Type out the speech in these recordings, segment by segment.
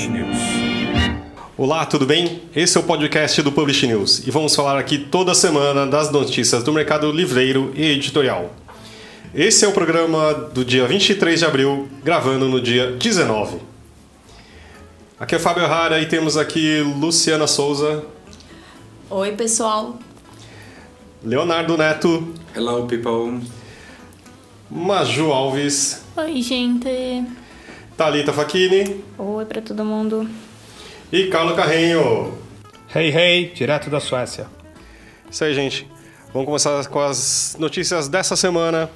Publish News. Olá, tudo bem? Esse é o podcast do Publish News e vamos falar aqui toda semana das notícias do mercado livreiro e editorial. Esse é o programa do dia 23 de abril, gravando no dia 19. Aqui é o Fábio Rara e temos aqui Luciana Souza. Oi, pessoal. Leonardo Neto. Hello, people. Maju Alves. Oi, gente. Thalita Facchini. Oi para todo mundo. E Carlos Carrenho. Hey, hey, direto da Suécia. Isso aí, gente. Vamos começar com as notícias dessa semana.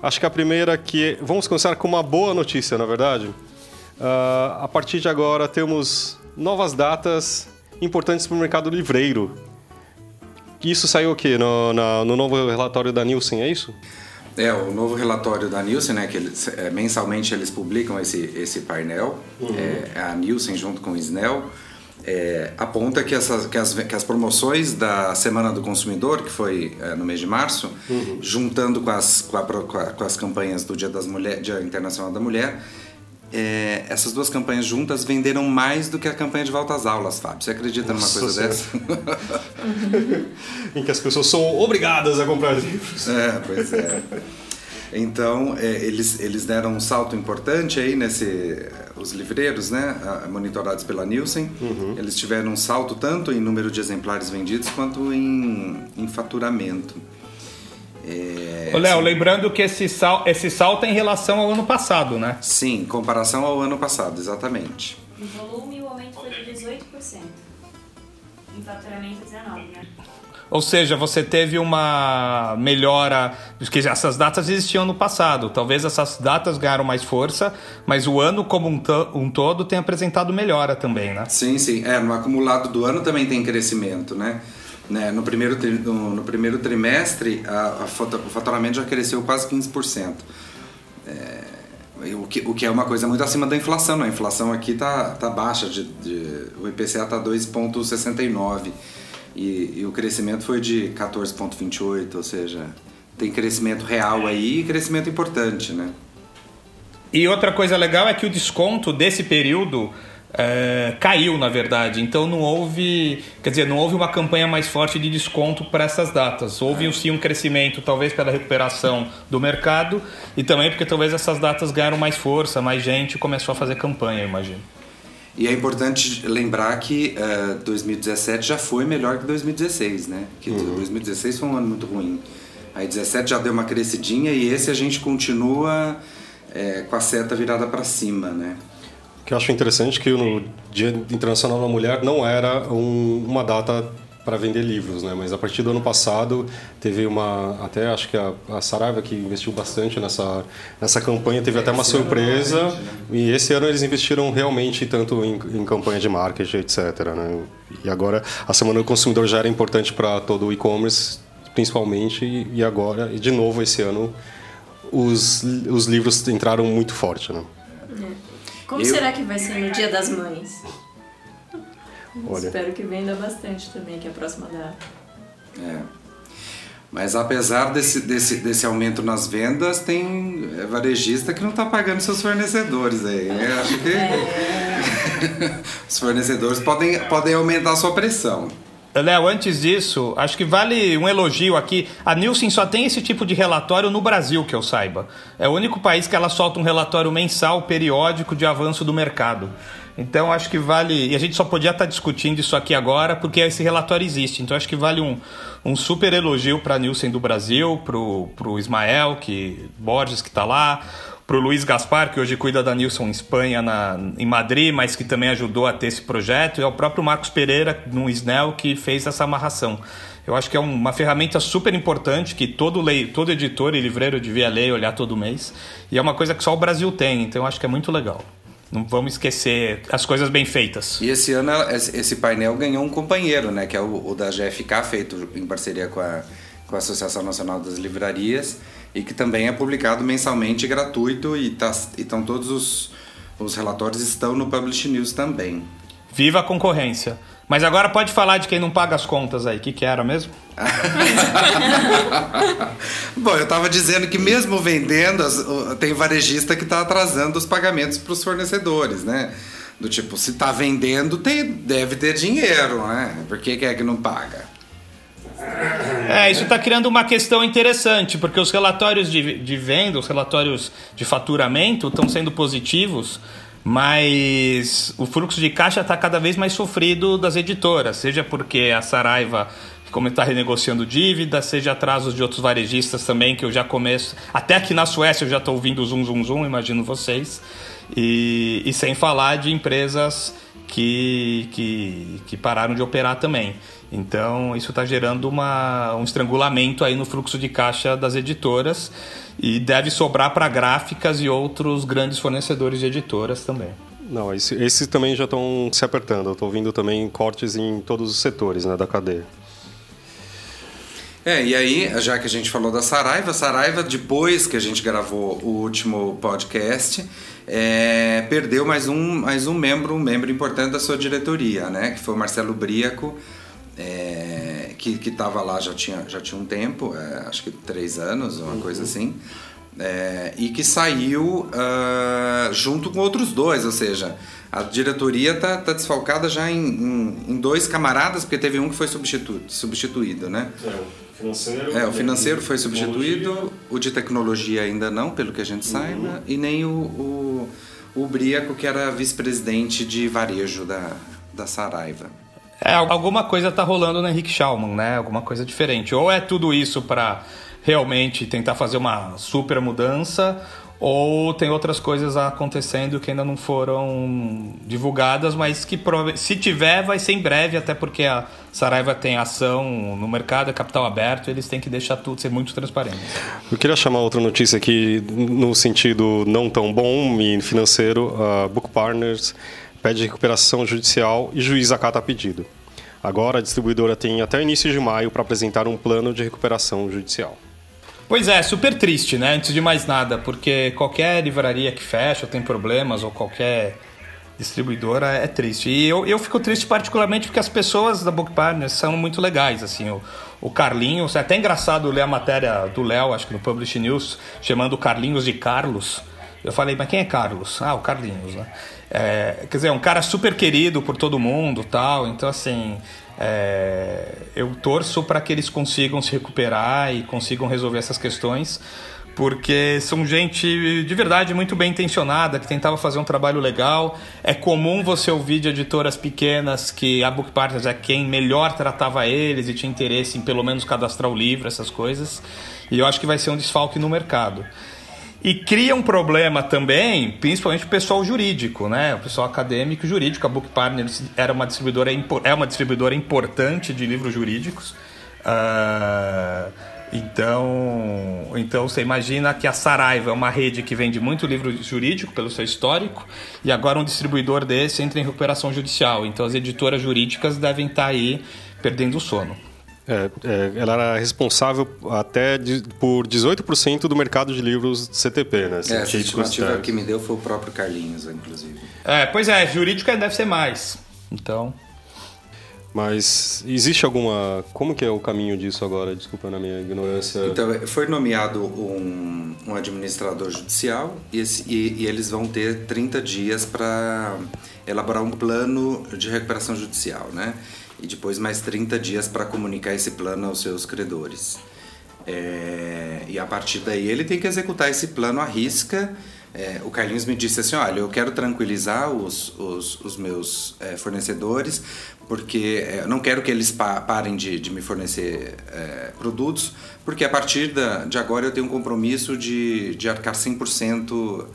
Acho que a primeira que. Vamos começar com uma boa notícia, na verdade. Uh, a partir de agora temos novas datas importantes para o mercado livreiro. Isso saiu o quê? No, na, no novo relatório da Nielsen, é isso? É, o novo relatório da Nielsen, né, que eles, é, mensalmente eles publicam esse, esse painel, uhum. é, a Nielsen junto com o Snell, é, aponta que, essas, que, as, que as promoções da Semana do Consumidor, que foi é, no mês de março, uhum. juntando com as, com, a, com, as campanhas do Dia, das Mulher, Dia Internacional da Mulher, é, essas duas campanhas juntas venderam mais do que a campanha de volta às aulas, Fábio. Você acredita Nossa numa coisa dessa? em que as pessoas são obrigadas a comprar livros. É, pois é. Então, é, eles, eles deram um salto importante aí nesse... Os livreiros, né, monitorados pela Nielsen, uhum. eles tiveram um salto tanto em número de exemplares vendidos quanto em, em faturamento. É, Léo, lembrando que esse, sal, esse salto é em relação ao ano passado, né? Sim, em comparação ao ano passado, exatamente. Em volume, o aumento foi de 18%. Em faturamento, 19%, né? Ou seja, você teve uma melhora, porque essas datas existiam no passado. Talvez essas datas ganharam mais força, mas o ano como um, um todo tem apresentado melhora também, né? Sim, sim. É, no acumulado do ano também tem crescimento, né? Né? No, primeiro, no, no primeiro trimestre, a, a, o faturamento já cresceu quase 15%. É, o, que, o que é uma coisa muito acima da inflação. Né? A inflação aqui está tá baixa, de, de, o IPCA está 2,69% e, e o crescimento foi de 14,28%, ou seja, tem crescimento real aí e crescimento importante. Né? E outra coisa legal é que o desconto desse período é, caiu, na verdade. Então não houve, quer dizer, não houve uma campanha mais forte de desconto para essas datas. Houve sim um crescimento, talvez pela recuperação do mercado e também porque talvez essas datas ganharam mais força, mais gente começou a fazer campanha, eu imagino. E é importante lembrar que uh, é, 2017 já foi melhor que 2016, né? Que uhum. 2016 foi um ano muito ruim. Aí 17 já deu uma crescidinha e esse a gente continua é, com a seta virada para cima, né? Que eu acho interessante que no Dia Internacional da Mulher não era um, uma data para vender livros, né? Mas a partir do ano passado teve uma, até acho que a, a Saraiva que investiu bastante nessa nessa campanha teve é, até uma surpresa né? e esse ano eles investiram realmente tanto em, em campanha de marketing, etc. Né? E agora a semana do consumidor já era importante para todo o e-commerce, principalmente e, e agora e de novo esse ano os os livros entraram muito forte, né? Como eu... será que vai ser no Dia das Mães? Olha. Espero que venda bastante também, que é a próxima data. É. Mas apesar desse, desse, desse aumento nas vendas, tem varejista que não está pagando seus fornecedores aí. Eu acho que é. os fornecedores podem, podem aumentar a sua pressão. Léo, antes disso, acho que vale um elogio aqui. A Nielsen só tem esse tipo de relatório no Brasil, que eu saiba. É o único país que ela solta um relatório mensal, periódico, de avanço do mercado. Então, acho que vale. E a gente só podia estar discutindo isso aqui agora porque esse relatório existe. Então, acho que vale um, um super elogio para a Nielsen do Brasil, para o Ismael que, Borges, que está lá para o Luiz Gaspar, que hoje cuida da Nilson Espanha na, em Madrid, mas que também ajudou a ter esse projeto, e ao próprio Marcos Pereira, no Snell, que fez essa amarração. Eu acho que é uma ferramenta super importante que todo, lei, todo editor e livreiro devia ler e olhar todo mês. E é uma coisa que só o Brasil tem, então eu acho que é muito legal. Não vamos esquecer as coisas bem feitas. E esse ano esse painel ganhou um companheiro, né? Que é o, o da GFK, feito em parceria com a, com a Associação Nacional das Livrarias e que também é publicado mensalmente gratuito e tá, estão todos os, os relatórios estão no Publish News também. Viva a concorrência! Mas agora pode falar de quem não paga as contas aí. O que, que era mesmo? Bom, eu estava dizendo que mesmo vendendo, tem varejista que está atrasando os pagamentos para os fornecedores, né? Do tipo, se tá vendendo, tem, deve ter dinheiro, né? Por que, que é que não paga? É, isso está criando uma questão interessante, porque os relatórios de, de venda, os relatórios de faturamento estão sendo positivos, mas o fluxo de caixa está cada vez mais sofrido das editoras, seja porque a Saraiva como está renegociando dívida, seja atrasos de outros varejistas também, que eu já começo. Até aqui na Suécia eu já estou ouvindo zum, zum, zum, imagino vocês. E, e sem falar de empresas que, que, que pararam de operar também. Então, isso está gerando uma, um estrangulamento aí no fluxo de caixa das editoras e deve sobrar para gráficas e outros grandes fornecedores de editoras também. Não, esses esse também já estão se apertando. Eu estou vendo também cortes em todos os setores né, da cadeia. É, e aí, já que a gente falou da Saraiva, Saraiva, depois que a gente gravou o último podcast, é, perdeu mais um, mais um membro, um membro importante da sua diretoria, né? Que foi o Marcelo Briaco, é, que estava lá já tinha, já tinha um tempo, é, acho que três anos, uma uhum. coisa assim. É, e que saiu uh, junto com outros dois, ou seja, a diretoria está tá desfalcada já em, em, em, dois camaradas, porque teve um que foi substitu, substituído, né? É, o financeiro, é, o financeiro foi substituído, o de tecnologia ainda não, pelo que a gente uhum. saiba, e nem o, o, o Briaco, que era vice-presidente de varejo da, da Saraiva. É, alguma coisa tá rolando no Henrique Schaumann, né? Alguma coisa diferente. Ou é tudo isso para realmente tentar fazer uma super mudança, ou tem outras coisas acontecendo que ainda não foram divulgadas, mas que se tiver vai ser em breve, até porque a Saraiva tem ação no mercado, é capital aberto, eles têm que deixar tudo ser muito transparente. Eu queria chamar outra notícia aqui no sentido não tão bom e financeiro, a Book Partners pede recuperação judicial e juiz acata pedido. Agora a distribuidora tem até início de maio para apresentar um plano de recuperação judicial. Pois é, super triste, né? Antes de mais nada, porque qualquer livraria que fecha tem problemas ou qualquer distribuidora é triste. E eu, eu fico triste particularmente porque as pessoas da Book Partners são muito legais, assim, o, o Carlinhos, é até engraçado ler a matéria do Léo, acho que no Publish News, chamando o Carlinhos de Carlos. Eu falei, mas quem é Carlos? Ah, o Carlinhos, né? É, quer dizer, é um cara super querido por todo mundo tal. Então, assim, é, eu torço para que eles consigam se recuperar e consigam resolver essas questões, porque são gente de verdade muito bem intencionada, que tentava fazer um trabalho legal. É comum você ouvir de editoras pequenas que a Book Partners é quem melhor tratava eles e tinha interesse em pelo menos cadastrar o livro, essas coisas. E eu acho que vai ser um desfalque no mercado. E cria um problema também, principalmente o pessoal jurídico, né? O pessoal acadêmico e jurídico. A Book Partners era uma distribuidora, é uma distribuidora importante de livros jurídicos. Uh, então, então você imagina que a Saraiva é uma rede que vende muito livro jurídico pelo seu histórico e agora um distribuidor desse entra em recuperação judicial. Então as editoras jurídicas devem estar aí perdendo o sono. É, é, ela era responsável até de, por 18% do mercado de livros CTP, né? É, a estimativa que me deu foi o próprio Carlinhos, inclusive. É, pois é, jurídico deve ser mais. Então. Mas existe alguma. Como que é o caminho disso agora? Desculpa na minha ignorância. Então, foi nomeado um, um administrador judicial e, esse, e, e eles vão ter 30 dias para elaborar um plano de recuperação judicial, né? E depois mais 30 dias para comunicar esse plano aos seus credores. É, e a partir daí ele tem que executar esse plano à risca. É, o Carlinhos me disse assim: olha, eu quero tranquilizar os, os, os meus é, fornecedores, porque é, não quero que eles pa parem de, de me fornecer é, produtos, porque a partir da, de agora eu tenho um compromisso de, de arcar 100%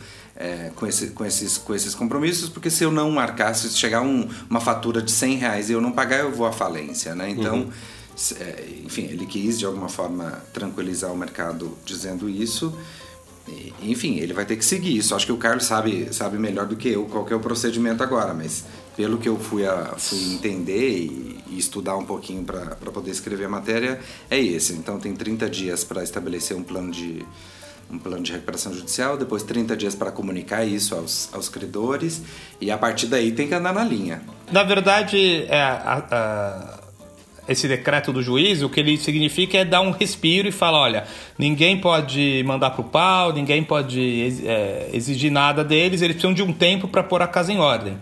é, com, esse, com, esses, com esses compromissos, porque se eu não marcar, se chegar um, uma fatura de 100 reais e eu não pagar, eu vou à falência, né? Então, uhum. é, enfim, ele quis de alguma forma tranquilizar o mercado dizendo isso. E, enfim, ele vai ter que seguir isso. Acho que o Carlos sabe, sabe melhor do que eu qual que é o procedimento agora, mas pelo que eu fui, a, fui entender e, e estudar um pouquinho para poder escrever a matéria, é esse. Então, tem 30 dias para estabelecer um plano de um plano de recuperação judicial, depois 30 dias para comunicar isso aos, aos credores e a partir daí tem que andar na linha. Na verdade, é, a, a, esse decreto do juiz, o que ele significa é dar um respiro e falar, olha, ninguém pode mandar para o pau, ninguém pode é, exigir nada deles, eles precisam de um tempo para pôr a casa em ordem.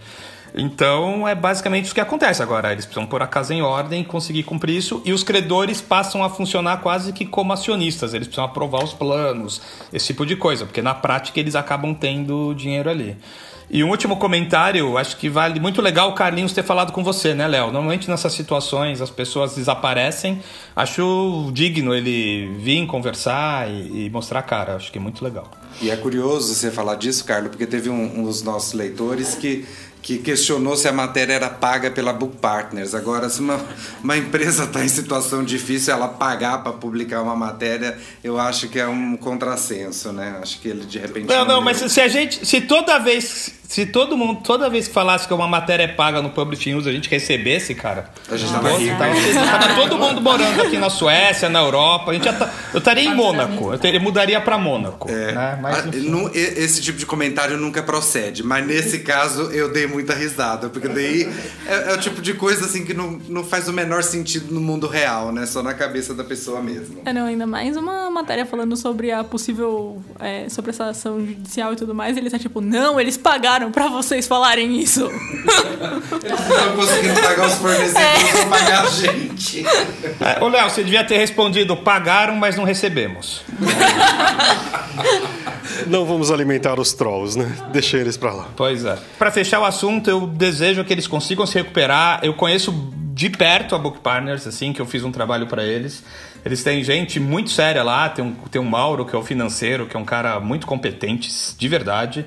Então é basicamente isso que acontece agora. Eles precisam pôr a casa em ordem, conseguir cumprir isso, e os credores passam a funcionar quase que como acionistas. Eles precisam aprovar os planos, esse tipo de coisa, porque na prática eles acabam tendo dinheiro ali. E um último comentário, acho que vale muito legal o Carlinhos ter falado com você, né, Léo? Normalmente nessas situações as pessoas desaparecem. Acho digno ele vir conversar e, e mostrar a cara. Acho que é muito legal. E é curioso você falar disso, Carlos, porque teve um, um dos nossos leitores que que questionou se a matéria era paga pela Book Partners. Agora, se uma, uma empresa está em situação difícil, ela pagar para publicar uma matéria, eu acho que é um contrassenso, né? Acho que ele de repente. Não, não, não mas se a gente. Se toda vez se todo mundo, toda vez que falasse que uma matéria é paga no Publishing News, a gente recebesse, cara. A gente tava rico. Tava, tava todo mundo morando aqui na Suécia, na Europa. A gente tá, eu estaria em Mônaco. Eu teria, mudaria para Mônaco. É, né? mas, ah, esse tipo de comentário nunca procede. Mas nesse caso eu dei muita risada. Porque daí é, é, o tipo de coisa assim que não, não faz o menor sentido no mundo real, né? Só na cabeça da pessoa mesmo. É, não, ainda mais uma matéria falando sobre a possível. É, sobre essa ação judicial e tudo mais. Ele tá tipo, não, eles pagaram pra vocês falarem isso? Eles não conseguiram pagar os fornecedores, é. vão pagar a gente. É, ô, Léo, você devia ter respondido: pagaram, mas não recebemos. Não vamos alimentar os trolls, né? Deixa eles pra lá. Pois é. Pra fechar o assunto, eu desejo que eles consigam se recuperar. Eu conheço de perto a Book Partners, assim, que eu fiz um trabalho para eles. Eles têm gente muito séria lá, tem um, tem um Mauro, que é o financeiro, que é um cara muito competente, de verdade.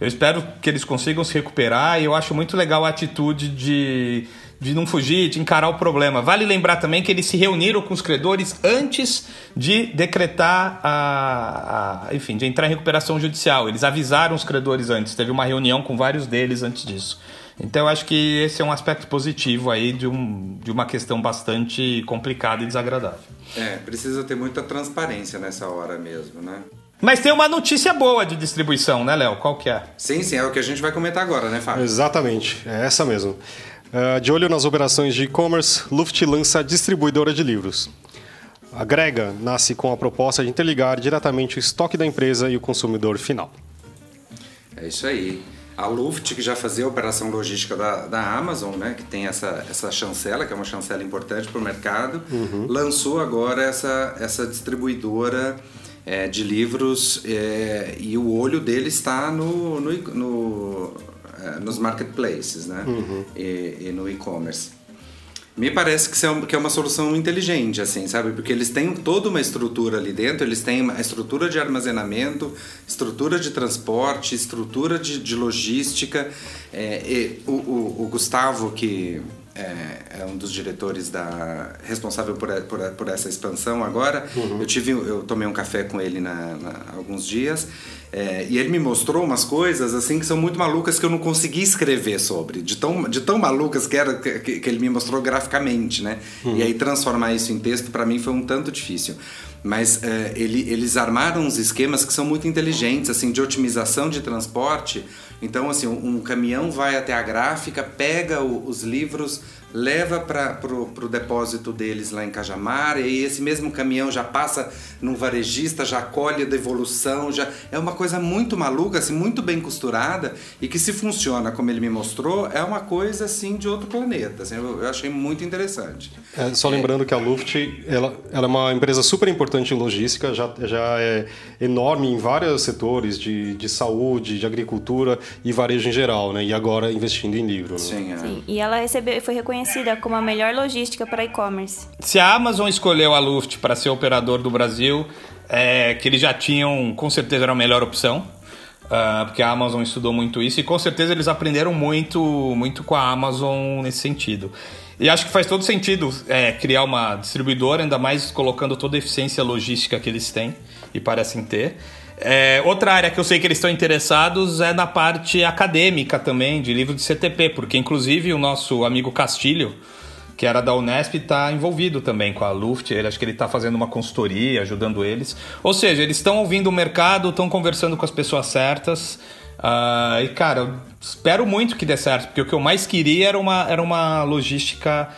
Eu espero que eles consigam se recuperar e eu acho muito legal a atitude de, de não fugir, de encarar o problema. Vale lembrar também que eles se reuniram com os credores antes de decretar a, a enfim, de entrar em recuperação judicial. Eles avisaram os credores antes. Teve uma reunião com vários deles antes disso. Então eu acho que esse é um aspecto positivo aí de, um, de uma questão bastante complicada e desagradável. É, precisa ter muita transparência nessa hora mesmo, né? Mas tem uma notícia boa de distribuição, né, Léo? Qual que é? Sim, sim, é o que a gente vai comentar agora, né, Fábio? Exatamente, é essa mesmo. Uh, de olho nas operações de e-commerce, Luft lança distribuidora de livros. A Grega nasce com a proposta de interligar diretamente o estoque da empresa e o consumidor final. É isso aí. A Luft, que já fazia a operação logística da, da Amazon, né, que tem essa, essa chancela, que é uma chancela importante para o mercado, uhum. lançou agora essa, essa distribuidora é, de livros é, e o olho dele está no, no, no nos marketplaces né? Uhum. E, e, no e-commerce. Me parece que, é que é uma solução inteligente, assim, sabe? Porque eles têm toda uma estrutura ali dentro, eles têm a estrutura de armazenamento, estrutura de transporte, estrutura de, de logística. É, o, o, o Gustavo, que é, é, um dos diretores da responsável por, por, por essa expansão agora. Uhum. Eu tive, eu tomei um café com ele na, na alguns dias é, e ele me mostrou umas coisas assim que são muito malucas que eu não consegui escrever sobre, de tão, de tão malucas que era que, que ele me mostrou graficamente, né? Uhum. E aí transformar isso em texto para mim foi um tanto difícil. Mas é, ele, eles armaram uns esquemas que são muito inteligentes, assim, de otimização de transporte então, assim, um, caminhão vai até a gráfica, pega o, os livros, leva para o depósito deles lá em Cajamar, e esse mesmo caminhão já passa num varejista, já colhe a devolução, já é uma coisa muito maluca, assim, muito bem costurada, e que se funciona como ele me mostrou, é uma coisa assim de outro planeta. Assim, eu, eu, achei muito interessante. É, só lembrando que a Luft ela, ela, é uma empresa super importante em logística, já, já é enorme em vários setores de, de saúde, de agricultura e varejo em geral, né? E agora investindo em livro. Né? Sim, é. Sim, e ela recebeu, foi reconhecida reconhecida como a melhor logística para e-commerce. Se a Amazon escolheu a Luft para ser operador do Brasil, é que eles já tinham, com certeza era a melhor opção. Uh, porque a Amazon estudou muito isso e com certeza eles aprenderam muito, muito com a Amazon nesse sentido. E acho que faz todo sentido é, criar uma distribuidora, ainda mais colocando toda a eficiência logística que eles têm e parecem ter. É, outra área que eu sei que eles estão interessados é na parte acadêmica também, de livro de CTP, porque inclusive o nosso amigo Castilho, que era da Unesp, está envolvido também com a Luft. Ele, acho que ele está fazendo uma consultoria, ajudando eles. Ou seja, eles estão ouvindo o mercado, estão conversando com as pessoas certas. Uh, e, cara, eu espero muito que dê certo, porque o que eu mais queria era uma, era uma logística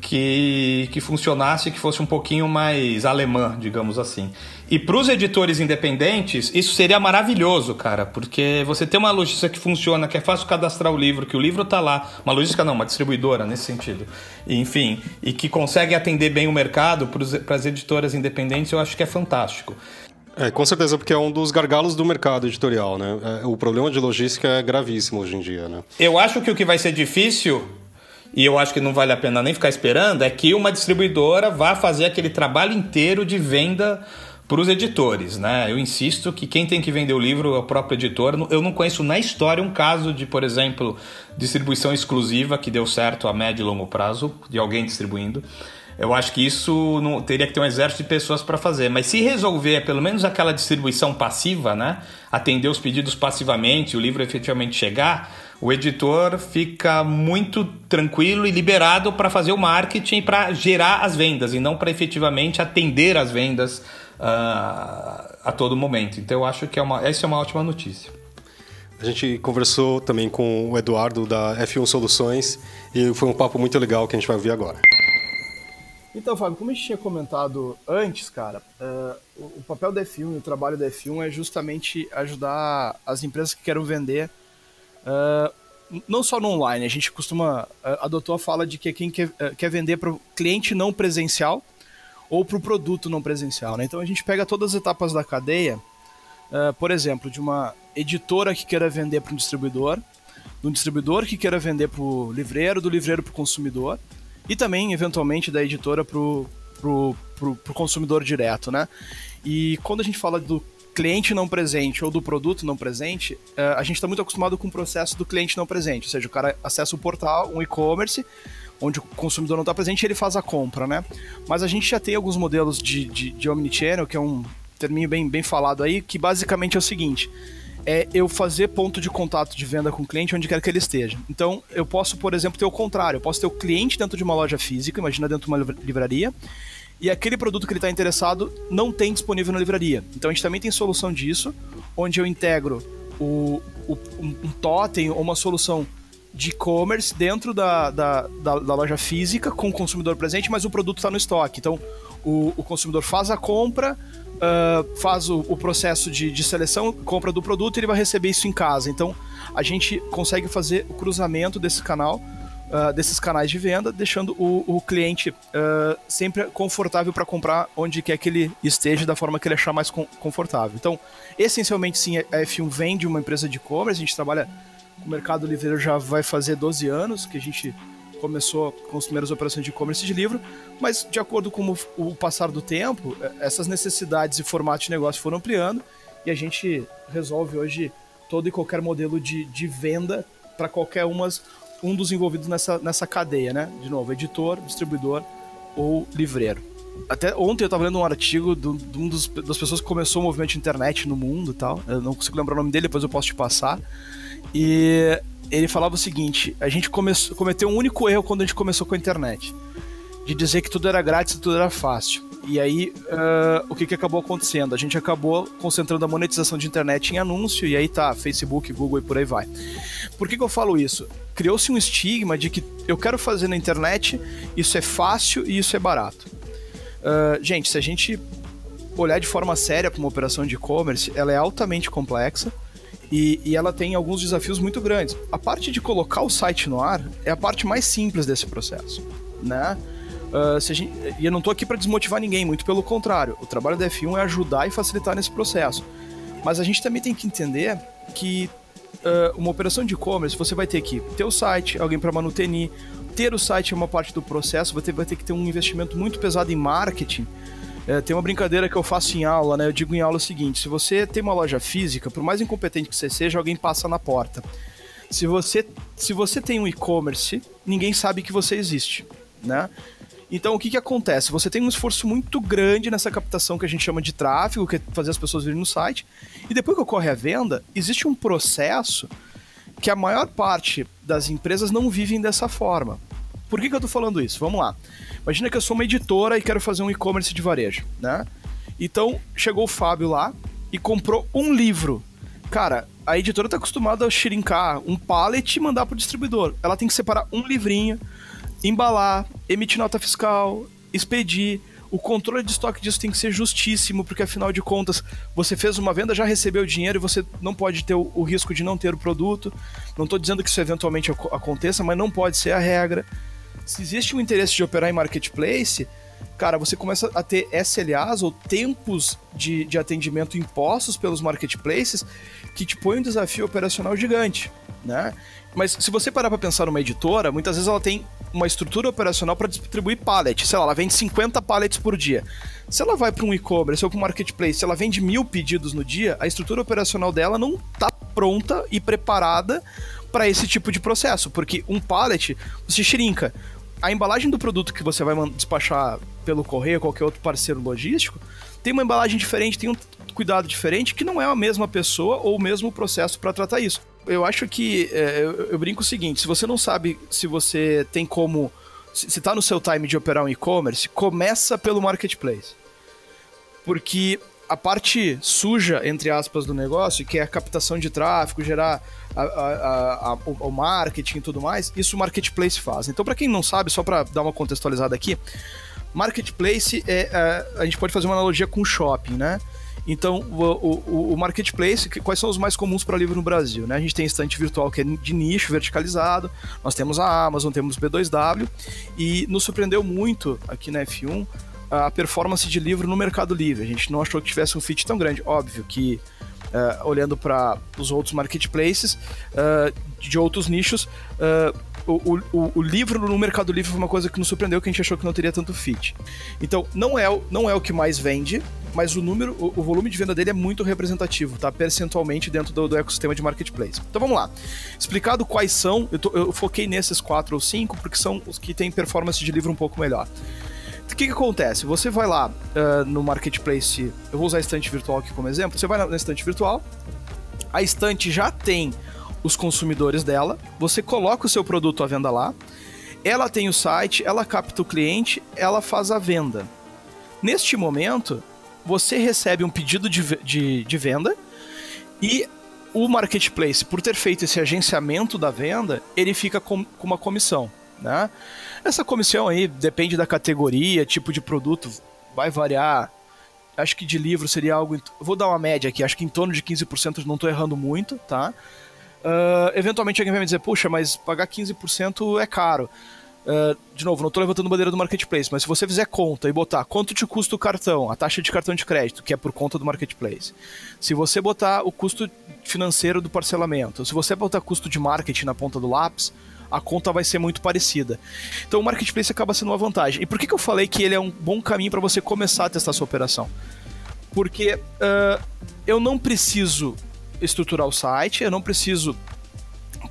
que, que funcionasse, que fosse um pouquinho mais alemã, digamos assim. E para os editores independentes, isso seria maravilhoso, cara, porque você tem uma logística que funciona, que é fácil cadastrar o livro, que o livro está lá, uma logística não, uma distribuidora nesse sentido, enfim, e que consegue atender bem o mercado para as editoras independentes, eu acho que é fantástico. É, com certeza, porque é um dos gargalos do mercado editorial, né? É, o problema de logística é gravíssimo hoje em dia, né? Eu acho que o que vai ser difícil e eu acho que não vale a pena nem ficar esperando, é que uma distribuidora vá fazer aquele trabalho inteiro de venda para os editores, né? Eu insisto que quem tem que vender o livro é o próprio editor. Eu não conheço na história um caso de, por exemplo, distribuição exclusiva que deu certo a médio e longo prazo, de alguém distribuindo. Eu acho que isso não, teria que ter um exército de pessoas para fazer. Mas se resolver pelo menos aquela distribuição passiva, né? Atender os pedidos passivamente, o livro efetivamente chegar, o editor fica muito tranquilo e liberado para fazer o marketing para gerar as vendas e não para efetivamente atender as vendas uh, a todo momento. Então eu acho que é uma, essa é uma ótima notícia. A gente conversou também com o Eduardo da F1 Soluções e foi um papo muito legal que a gente vai ouvir agora. Então, Fábio, como a gente tinha comentado antes, cara, uh, o papel da F1 e o trabalho da F1 é justamente ajudar as empresas que querem vender Uh, não só no online, a gente costuma. Uh, adotou a fala de que quem quer, uh, quer vender para o cliente não presencial ou para o produto não presencial. Né? Então a gente pega todas as etapas da cadeia, por exemplo, de uma editora que queira vender para um distribuidor, de um distribuidor que queira vender para o livreiro, do livreiro para o consumidor, e também, eventualmente, da editora para o consumidor direto. Né? E quando a gente fala do cliente não presente ou do produto não presente, uh, a gente está muito acostumado com o processo do cliente não presente, ou seja, o cara acessa o portal, um e-commerce, onde o consumidor não está presente e ele faz a compra, né? Mas a gente já tem alguns modelos de, de, de omnichannel, que é um terminho bem, bem falado aí, que basicamente é o seguinte, é eu fazer ponto de contato de venda com o cliente onde quer que ele esteja. Então, eu posso, por exemplo, ter o contrário, eu posso ter o cliente dentro de uma loja física, imagina dentro de uma livraria, e aquele produto que ele está interessado não tem disponível na livraria. Então a gente também tem solução disso, onde eu integro o, o um totem ou uma solução de e-commerce dentro da, da, da, da, loja física com o consumidor presente, mas o produto está no estoque. Então o, o, consumidor faz a compra, uh, faz o, o processo de, de, seleção, compra do produto e ele vai receber isso em casa. Então a gente consegue fazer o cruzamento desse canal uh, desses canais de venda, deixando o, o cliente uh, sempre confortável para comprar onde quer que ele esteja, da forma que ele achar mais com, confortável. Então, essencialmente, sim, a F1 vem de uma empresa de e-commerce, a gente trabalha com o Mercado Livre já vai fazer 12 anos que a gente começou com as primeiras operações de e-commerce de livro, mas de acordo com o, o passar do tempo, eh, essas necessidades e formatos de negócio foram ampliando e a gente resolve hoje todo e qualquer modelo de, de venda para qualquer umas um dos envolvidos nessa, nessa cadeia, né? De novo, editor, distribuidor ou livreiro. Até ontem eu estava lendo um artigo de, um dos, das pessoas que começou o movimento de internet no mundo e tal. Eu não consigo lembrar o nome dele, depois eu posso te passar. E ele falava o seguinte: a gente come, cometeu um único erro quando a gente começou com a internet. De dizer que tudo era grátis e tudo era fácil. E aí, uh, o que, que acabou acontecendo? A gente acabou concentrando a monetização de internet em anúncio, e aí tá, Facebook, Google e por aí vai. Por que, que eu falo isso? Criou-se um estigma de que eu quero fazer na internet, isso é fácil e isso é barato. Uh, gente, se a gente olhar de forma séria para uma operação de e-commerce, ela é altamente complexa. E, e, ela tem alguns desafios muito grandes. A parte de colocar o site no ar é a parte mais simples desse processo, né? Uh, gente, e eu não estou aqui para desmotivar ninguém, muito pelo contrário. O trabalho da F1 é ajudar e facilitar nesse processo. Mas a gente também tem que entender que uh, uma operação de e-commerce você vai ter que ter o site, alguém para manutenir, ter o site é uma parte do processo, você vai ter que ter um investimento muito pesado em marketing. Uh, tem uma brincadeira que eu faço em aula, né? Eu digo em aula o seguinte: se você tem uma loja física, por mais incompetente que você seja, alguém passa na porta. Se você, se você tem um e-commerce, ninguém sabe que você existe, né? Então, o que, que acontece? Você tem um esforço muito grande nessa captação que a gente chama de tráfego, que é fazer as pessoas virem no site. E depois que ocorre a venda, existe um processo que a maior parte das empresas não vivem dessa forma. Por que, que eu estou falando isso? Vamos lá. Imagina que eu sou uma editora e quero fazer um e-commerce de varejo, né? Então, chegou o Fábio lá e comprou um livro. Cara, a editora está acostumada a xerincar um pallet e mandar pro distribuidor. Ela tem que separar um livrinho, embalar, emitir nota fiscal, expedir, o controle de estoque disso tem que ser justíssimo, porque afinal de contas, você fez uma venda, já recebeu o dinheiro e você não pode ter o, o risco de não ter o produto. Não estou dizendo que isso eventualmente aconteça, mas não pode ser a regra. Se existe um interesse de operar em marketplace, cara, você começa a ter SLAs ou tempos de, de atendimento impostos pelos marketplaces que te põe um desafio operacional gigante, né? Mas se você parar para pensar numa editora, muitas vezes ela tem uma estrutura operacional para distribuir pallets. Sei lá, ela vende 50 pallets por dia. Se ela vai para um e-commerce ou para um marketplace, se ela vende mil pedidos no dia, a estrutura operacional dela não está pronta e preparada para esse tipo de processo, porque um pallet você shrinka. A embalagem do produto que você vai despachar pelo correio, qualquer outro parceiro logístico, tem uma embalagem diferente, tem um cuidado diferente, que não é a mesma pessoa ou o mesmo processo para tratar isso eu acho que é, eu, eu, brinco o seguinte: se você não sabe se você tem como. Se, se tá no seu time de operar um e-commerce, começa pelo marketplace. Porque a parte suja, entre aspas, do negócio, que é a captação de tráfego, gerar a, a, a, o marketing e tudo mais, isso o marketplace faz. Então, para quem não sabe, só para dar uma contextualizada aqui, marketplace é, é, a gente pode fazer uma analogia com shopping, né? Então, o, o, o marketplace, quais são os mais comuns para livro no Brasil? Né? A gente tem estante virtual que é de nicho, verticalizado, nós temos a Amazon, temos o B2W, e nos surpreendeu muito aqui na F1 a performance de livro no Mercado Livre. A gente não achou que tivesse um fit tão grande. Óbvio que, uh, olhando para os outros marketplaces, uh, de outros nichos, uh, o, o, o, livro no Mercado Livre foi uma coisa que nos surpreendeu, que a gente achou que não teria tanto fit. Então, não é, não é o que mais vende, mas o número, o, o, volume de venda dele é muito representativo, tá? Percentualmente dentro do, do ecossistema de marketplace. Então vamos lá. Explicado quais são, eu, tô, eu foquei nesses quatro ou cinco, porque são os que têm performance de livro um pouco melhor. O que, que acontece? Você vai lá uh, no marketplace, eu vou usar a estante virtual aqui como exemplo. Você vai na, na estante virtual, a estante já tem os consumidores dela, você coloca o seu produto à venda lá, ela tem o site, ela capta o cliente, ela faz a venda. Neste momento, você recebe um pedido de, de, de venda e o marketplace, por ter feito esse agenciamento da venda, ele fica com, com uma comissão. Né? Essa comissão aí depende da categoria, tipo de produto, vai variar. Acho que de livro seria algo. Vou dar uma média aqui, acho que em torno de 15%, não estou errando muito, tá? Uh, eventualmente alguém vai me dizer, puxa, mas pagar 15% é caro. Uh, de novo, não estou levantando bandeira do marketplace, mas se você fizer conta e botar quanto te custa o cartão, a taxa de cartão de crédito, que é por conta do marketplace, se você botar o custo financeiro do parcelamento, se você botar custo de marketing na ponta do lápis, a conta vai ser muito parecida. Então o marketplace acaba sendo uma vantagem. E por que, que eu falei que ele é um bom caminho para você começar a testar a sua operação? Porque uh, eu não preciso estruturar o site, eu não preciso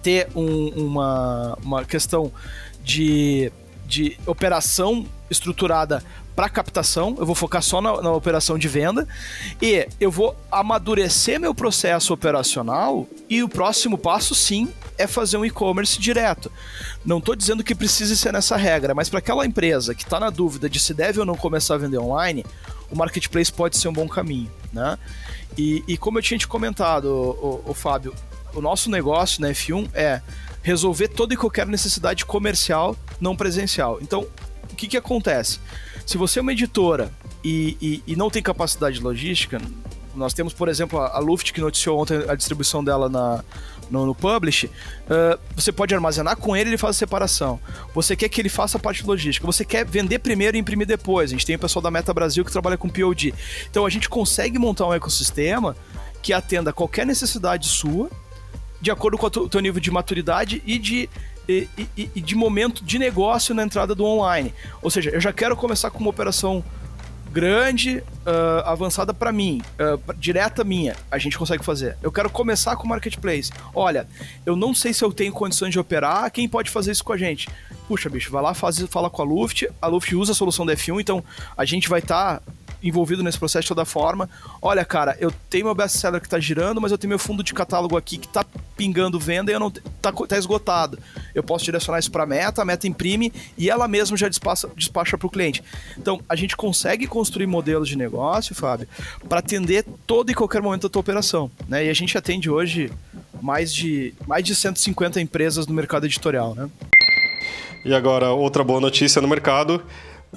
ter um, uma, uma questão de, de operação estruturada para captação, eu vou focar só na, na, operação de venda. E eu vou amadurecer meu processo operacional e o próximo passo sim é fazer um e-commerce direto. Não estou dizendo que precise ser nessa regra, mas para aquela empresa que está na dúvida de se deve ou não começar a vender online, o marketplace pode ser um bom caminho, né? E, e como eu tinha te comentado, o, o, o Fábio, o nosso negócio na F1 é resolver toda e qualquer necessidade comercial não presencial. Então, o que, que acontece? Se você é uma editora e, e, e não tem capacidade logística, nós temos, por exemplo, a, Luft que noticiou ontem a distribuição dela na, no, no Publish, uh, você pode armazenar com ele ele faz a separação. Você quer que ele faça a parte logística. Você quer vender primeiro e imprimir depois. A gente tem o pessoal da Meta Brasil que trabalha com POD. Então a gente consegue montar um ecossistema que atenda qualquer necessidade sua de acordo com o teu nível de maturidade e de, e, e, e, de momento de negócio na entrada do online. Ou seja, eu já quero começar com uma operação grande, uh, avançada para mim, uh, direta minha, a gente consegue fazer. Eu quero começar com o marketplace. Olha, eu não sei se eu tenho condições de operar, quem pode fazer isso com a gente? Puxa, bicho, vai lá, faz, fala com a Luft, a Luft usa a solução da F1, então a gente vai estar tá envolvido nesse processo de toda forma. Olha, cara, eu tenho meu best-seller que tá girando, mas eu tenho meu fundo de catálogo aqui que tá pingando venda e eu não tá, tá esgotado. Eu posso direcionar isso para meta, a meta imprime e ela mesma já despacha, despacha para o cliente. Então, a gente consegue construir modelos de negócio, Fábio, para atender todo e qualquer momento da tua operação. Né? E a gente atende hoje mais de, mais de 150 empresas no mercado editorial. Né? E agora, outra boa notícia no mercado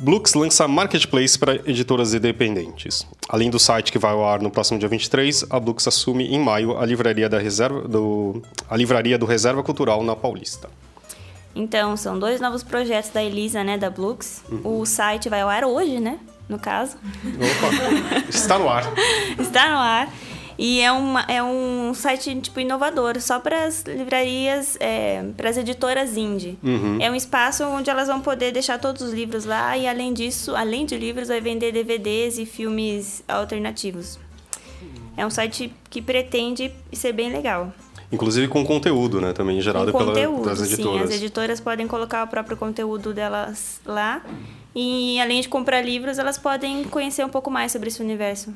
Blux lança marketplace para editoras independentes. Além do site que vai ao ar no próximo dia 23, a Blux assume em maio a livraria, da reserva, do, a livraria do Reserva Cultural na Paulista. Então, são dois novos projetos da Elisa, né, da Blux. Uhum. O site vai ao ar hoje, né, no caso. Opa, está no ar. está no ar. E é, uma, é um site, tipo, inovador, só para as livrarias, é, para as editoras indie. Uhum. É um espaço onde elas vão poder deixar todos os livros lá e, além disso, além de livros, vai vender DVDs e filmes alternativos. É um site que pretende ser bem legal. Inclusive com conteúdo, né? Também gerado com conteúdo, pelas editoras. Sim, as editoras podem colocar o próprio conteúdo delas lá. E além de comprar livros, elas podem conhecer um pouco mais sobre esse universo.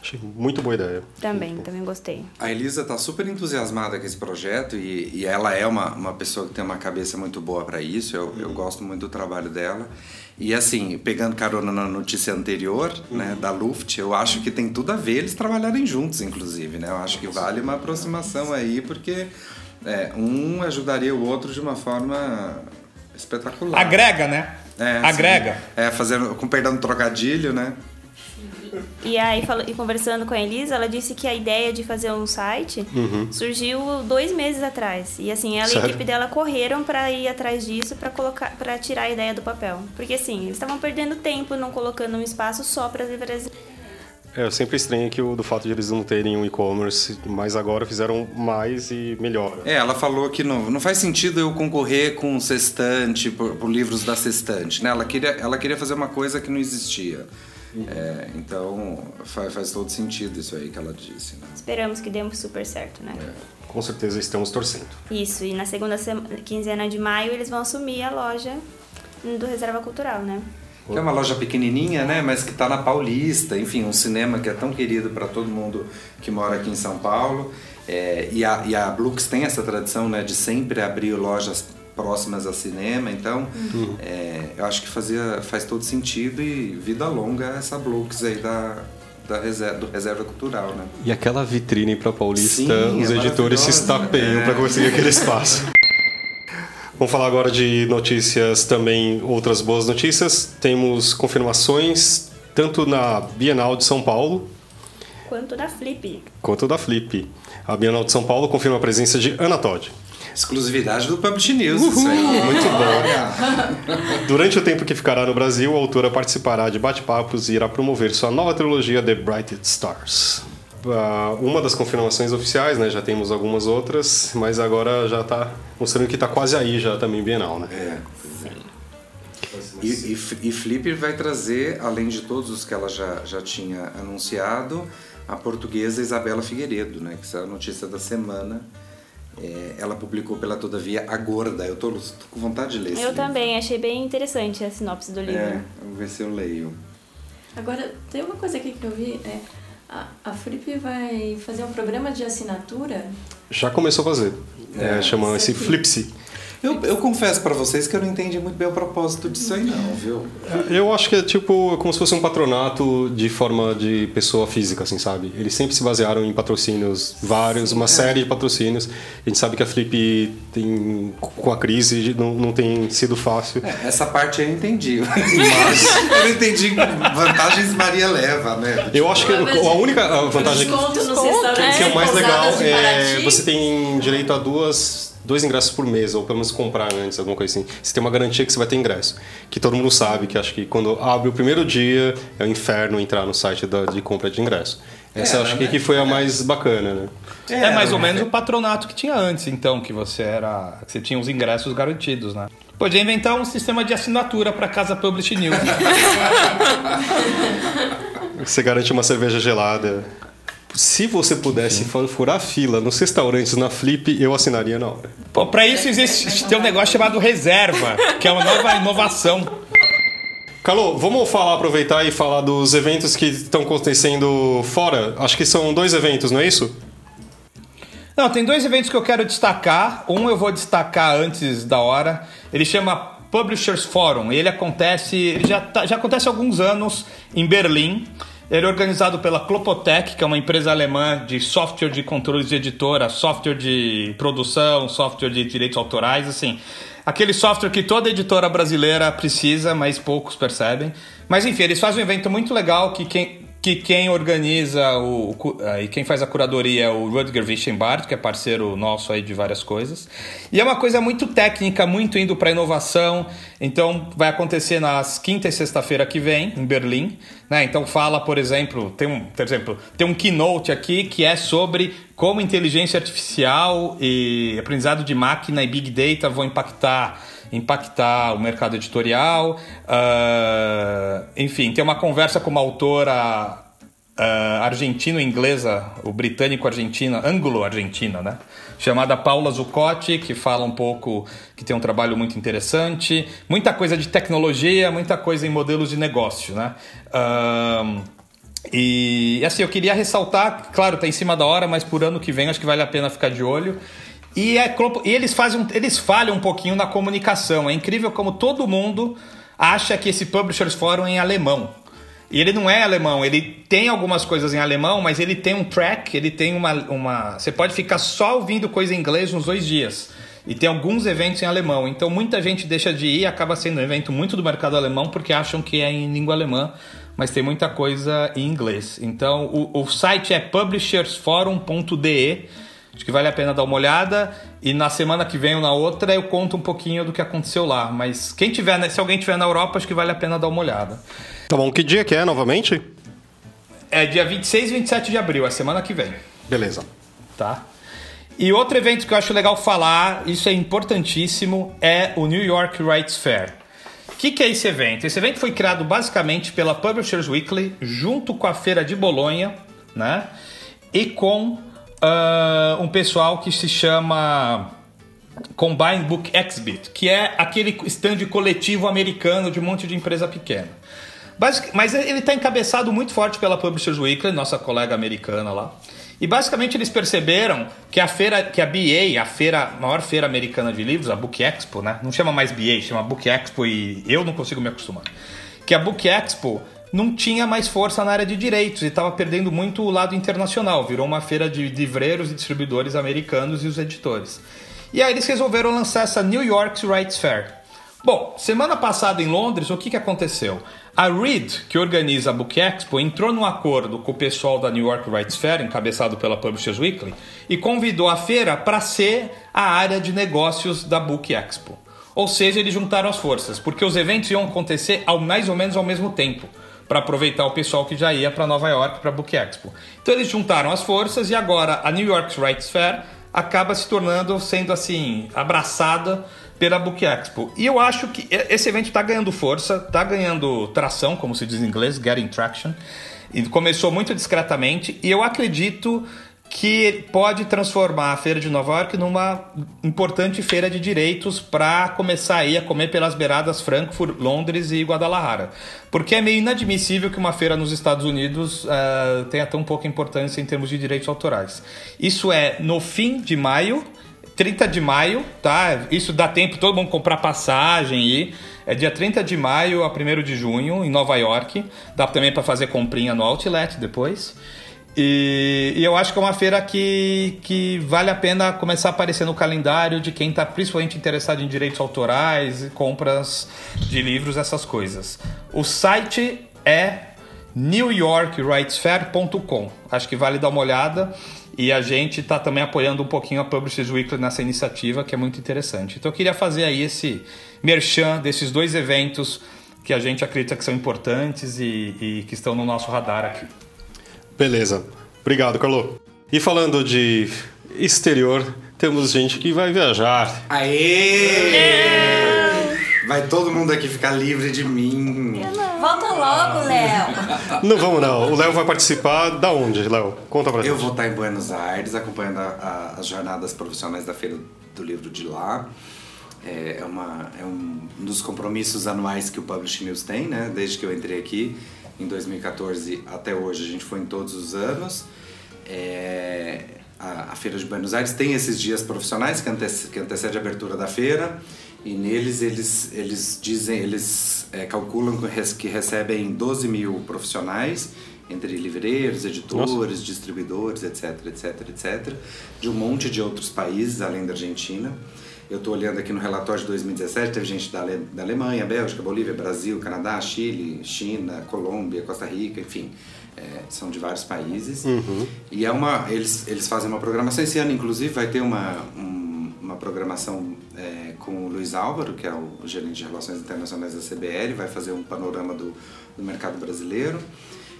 Achei muito boa ideia. Também, também gostei. A Elisa está super entusiasmada com esse projeto e, e ela é uma, uma pessoa que tem uma cabeça muito boa para isso. Eu, eu gosto muito do trabalho dela. E assim, pegando carona na notícia anterior, uhum. né, da Luft, eu acho que tem tudo a ver eles trabalharem juntos, inclusive, né? Eu acho que vale uma aproximação aí, porque é, um ajudaria o outro de uma forma espetacular. Agrega, né? É, Agrega. Sim. É, fazendo, com perdão do trocadilho, né? E aí, e conversando com a Elisa, ela disse que a ideia de fazer um site uhum. surgiu dois meses atrás. E assim, ela Sério? e a equipe dela correram para ir atrás disso, para colocar, para tirar a ideia do papel. Porque assim, eles estavam perdendo tempo não colocando um espaço só para as livrarias é, eu sempre estranho que o, do fato de eles não terem um e-commerce, mas agora fizeram mais e melhor. É, ela falou que não, não faz sentido eu concorrer com o Sextante, por, por livros da Sextante, né? Ela queria, ela queria fazer uma coisa que não existia. É, então faz, faz, todo sentido isso aí que ela disse. Né? Esperamos que dê super certo, né? É. Com certeza estamos torcendo. Isso, e na segunda quinzena de maio eles vão assumir a loja do Reserva Cultural, né? Que é uma loja pequenininha, né? Mas que está na Paulista. Enfim, um cinema que é tão querido para todo mundo que mora aqui em São Paulo. É, e, a, e a Blux tem essa tradição, né? De sempre abrir lojas próximas a cinema, então uhum. é, eu acho que fazia, faz todo sentido e vida longa essa Blux aí da, da reserva, do Reserva Cultural, né? E aquela vitrine para Paulista, Sim, os é editores se estapeiam é. para conseguir aquele espaço. Vamos falar agora de notícias também, outras boas notícias. Temos confirmações tanto na Bienal de São Paulo quanto da Flip. Quanto da Flip. A Bienal de São Paulo confirma a presença de Ana Todd. Exclusividade do Publish News, isso aí. Muito bom. Durante o tempo que ficará no Brasil, a autora participará de bate-papos e irá promover sua nova trilogia The Brighted Stars. Uh, uma das confirmações oficiais, né? Já temos algumas outras, mas agora já está mostrando que está quase aí já também Bienal, né? É. E, e, e Flipper vai trazer, além de todos os que ela já, já tinha anunciado, a portuguesa Isabela Figueiredo, né? Que é a notícia da semana é, ela publicou pela Todavia A Gorda. Eu tô, tô com vontade de ler Eu também, achei bem interessante a sinopse do livro. É, vamos ver se eu leio. Agora, tem uma coisa aqui que eu vi, é, a, a Flip vai fazer um programa de assinatura? Já começou a fazer. É, é chama esse Flipsy. Eu, eu confesso para vocês que eu não entendi muito bem o propósito disso aí, não, viu? Eu acho que é tipo como se fosse um patronato de forma de pessoa física, assim, sabe? Eles sempre se basearam em patrocínios vários, Sim, uma é. série de patrocínios. A gente sabe que a Flip tem, com a crise, não, não tem sido fácil. É, essa parte eu entendi. Mas eu não entendi vantagens Maria leva, né? Eu acho que a única vantagem que, que é o mais legal é você tem direito a duas dois ingressos por mês, ou pelo menos comprar antes, alguma coisa assim. Você tem uma garantia que você vai ter ingresso. Que todo mundo sabe, que acho que quando abre o primeiro dia é o um inferno entrar no site da, de compra de ingresso. Essa é, acho que, que foi a mais bacana, né? É, é mais ou menos o patronato que tinha antes, então, que você era. que você tinha os ingressos garantidos, né? Podia inventar um sistema de assinatura para Casa Publish News. você garante uma cerveja gelada se você pudesse Sim. furar fila nos restaurantes na Flip, eu assinaria na hora. Pô, pra isso existe tem um negócio chamado reserva, que é uma nova inovação. Calô, vamos falar, aproveitar e falar dos eventos que estão acontecendo fora. Acho que são dois eventos, não é isso? Não, tem dois eventos que eu quero destacar. Um eu vou destacar antes da hora. Ele chama Publishers Forum. Ele acontece, ele já, tá, já acontece há alguns anos em Berlim. Ele é organizado pela Clopotec, que é uma empresa alemã de software de controles de editora, software de produção, software de direitos autorais, assim. aquele software que toda editora brasileira precisa, mas poucos percebem. Mas enfim, eles fazem um evento muito legal que quem, que quem organiza o, e quem faz a curadoria é o Rutger Wischenbart, que é parceiro nosso aí de várias coisas. E é uma coisa muito técnica, muito indo para inovação. Então vai acontecer nas quinta e sexta-feira que vem em Berlim, né? Então fala, por exemplo, tem um, por exemplo, tem um keynote aqui que é sobre como inteligência artificial e aprendizado de máquina e big data vão impactar impactar o mercado editorial. Uh, enfim, tem uma conversa com uma autora uh, argentino-inglesa, o britânico-argentina, ângulo-argentina, né? Chamada Paula Zuccotti, que fala um pouco, que tem um trabalho muito interessante. Muita coisa de tecnologia, muita coisa em modelos de negócio, né? Uh, e assim, eu queria ressaltar, claro, está em cima da hora, mas por ano que vem acho que vale a pena ficar de olho. E, é, e eles fazem, eles falham um pouquinho na comunicação. É incrível como todo mundo acha que esse Publishers Forum é em alemão. E ele não é alemão, ele tem algumas coisas em alemão, mas ele tem um track, ele tem uma. uma você pode ficar só ouvindo coisa em inglês uns dois dias. E tem alguns eventos em alemão. Então muita gente deixa de ir acaba sendo um evento muito do mercado alemão porque acham que é em língua alemã, mas tem muita coisa em inglês. Então o, o site é publishersforum.de Acho que vale a pena dar uma olhada. E na semana que vem ou na outra eu conto um pouquinho do que aconteceu lá. Mas quem tiver, se alguém tiver na Europa, acho que vale a pena dar uma olhada. Tá bom, que dia que é novamente? É dia 26 e 27 de abril, é semana que vem. Beleza. Tá? E outro evento que eu acho legal falar, isso é importantíssimo, é o New York Rights Fair. O que, que, é esse evento? Esse evento foi criado basicamente pela Publishers Weekly, junto com a Feira de Bolonha, né? E com uh, um pessoal que se chama Combine Book Exhibit, que é aquele stand coletivo americano de um monte de empresa pequena. Basic, mas ele está encabeçado muito forte pela Publishers Weekly, nossa colega americana lá. E basicamente eles perceberam que a feira, que a BA, a feira, maior feira americana de livros, a Book Expo, né? Não chama mais BA, chama Book Expo e eu não consigo me acostumar. Que a Book Expo não tinha mais força na área de direitos e estava perdendo muito o lado internacional. Virou uma feira de livreiros e distribuidores americanos e os editores. E aí eles resolveram lançar essa New York Rights Fair. Bom, semana passada em Londres, o que, que aconteceu? A Reed, que organiza a Book Expo, entrou num acordo com o pessoal da New York Rights Fair, encabeçado pela Publishers Weekly, e convidou a feira para ser a área de negócios da Book Expo. Ou seja, eles juntaram as forças, porque os eventos iam acontecer ao mais ou menos ao mesmo tempo para aproveitar o pessoal que já ia para Nova York para a Book Expo. Então eles juntaram as forças e agora a New York Rights Fair acaba se tornando sendo assim abraçada pela Book Expo. E eu acho que esse evento está ganhando força, está ganhando tração, como se diz em inglês, getting traction. E começou muito discretamente e eu acredito que pode transformar a Feira de Nova York numa importante feira de direitos para começar aí a comer pelas beiradas Frankfurt, Londres e Guadalajara. Porque é meio inadmissível que uma feira nos Estados Unidos uh, tenha tão pouca importância em termos de direitos autorais. Isso é no fim de maio, 30 de maio, tá? Isso dá tempo todo mundo comprar passagem e é dia 30 de maio a 1 de junho em Nova York. Dá também para fazer comprinha no Outlet depois. E, e, eu acho que é uma feira que, que vale a pena começar a aparecer no calendário de quem está principalmente interessado em direitos autorais, compras de livros, essas coisas. O site é newyorkwritesfair.com. Acho que vale dar uma olhada. E a gente está também apoiando um pouquinho a Publishers Weekly nessa iniciativa, que é muito interessante. Então eu queria fazer aí esse merchan desses dois eventos que a gente acredita que são importantes e, e que estão no nosso radar aqui. Beleza. Obrigado, Carlo. E falando de exterior, temos gente que vai viajar. Aê! Vai todo mundo aqui ficar livre de mim. Volta logo, Léo. Não vamos não. O Léo vai participar da onde, Léo? Conta pra gente. Eu vou estar em Buenos Aires acompanhando a, a, as jornadas profissionais da Feira do Livro de lá. É, é, uma, é um dos compromissos anuais que o Publishing News tem, né? Desde que eu entrei aqui em 2014 até hoje, a gente foi em todos os anos. É, a, a, Feira de Buenos Aires tem esses dias profissionais que, antecede, que antecede a abertura da feira e neles eles, eles dizem, eles é, calculam que recebem 12 mil profissionais entre livreiros, editores, Nossa. distribuidores, etc, etc, etc, de um monte de outros países além da Argentina. Eu estou olhando aqui no relatório de 2017, teve gente da, Ale da Alemanha, Bélgica, Bolívia, Brasil, Canadá, Chile, China, Colômbia, Costa Rica, enfim, é, são de vários países. Uhum. E é uma, eles, eles fazem uma programação. Esse ano, inclusive, vai ter uma, um, uma programação é, com o Luiz Álvaro, que é o gerente de Relações Internacionais da CBL, vai fazer um panorama do, do mercado brasileiro.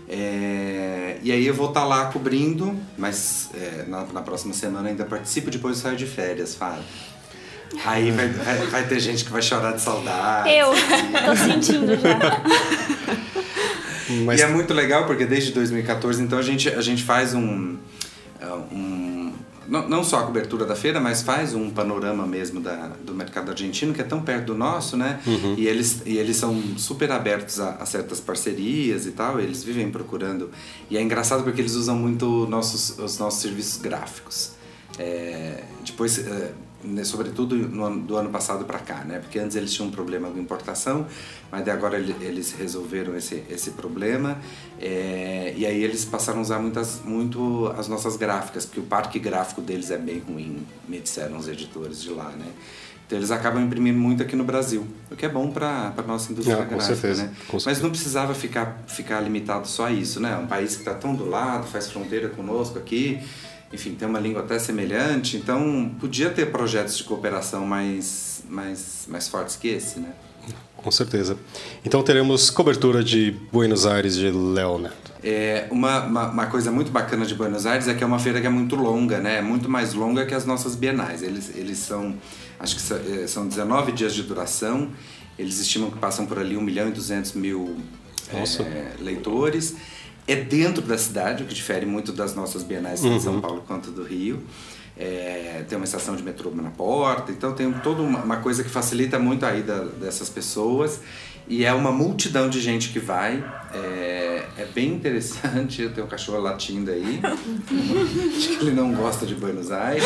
É, e aí eu vou estar tá lá cobrindo, mas é, na, na, próxima semana ainda participo, depois saio de férias, Fábio. Aí vai, vai, vai, ter gente que vai chorar de saudade. Eu, tô sentindo já. Mas... E é muito legal porque desde 2014, então a gente, a gente faz um, é, um não, não só a cobertura da feira, mas faz um panorama mesmo da, do mercado argentino, que é tão perto do nosso, né? Uhum. E, eles, e eles são super abertos a, a, certas parcerias e tal, eles vivem procurando. E é engraçado porque eles usam muito nossos, os nossos serviços gráficos. É, depois, é, sobretudo no, do ano passado para cá, né? Porque antes eles tinham um problema com importação, mas agora eles resolveram esse, esse problema é, e aí eles passaram a usar muitas, muito as nossas gráficas, porque o parque gráfico deles é bem ruim, me disseram os editores de lá, né? Então eles acabam imprimindo muito aqui no Brasil, o que é bom para a nossa indústria gráfica, certeza, né? Mas não precisava ficar, ficar limitado só a isso, né? Um país que está tão do lado, faz fronteira conosco aqui, enfim, tem uma língua até semelhante, então podia ter projetos de cooperação mais, mais, mais fortes que esse, né? Com certeza. Então teremos cobertura de Buenos Aires de Léo Neto. É, uma, uma, uma, coisa muito bacana de Buenos Aires é que é uma feira que é muito longa, né? Muito mais longa que as nossas bienais. Eles, eles são, acho que são 19 é, dias de duração. Eles estimam que passam por ali 1 milhão e 200 mil é, leitores é dentro da cidade, o que difere muito das nossas bienais uhum. de São Paulo quanto do Rio. É, tem uma estação de metrô na porta, então tem toda uma, uma coisa que facilita muito a ida dessas pessoas e é uma multidão de gente que vai. É, é bem interessante. Eu tenho um cachorro latindo aí. Acho que ele não gosta de Buenos Aires.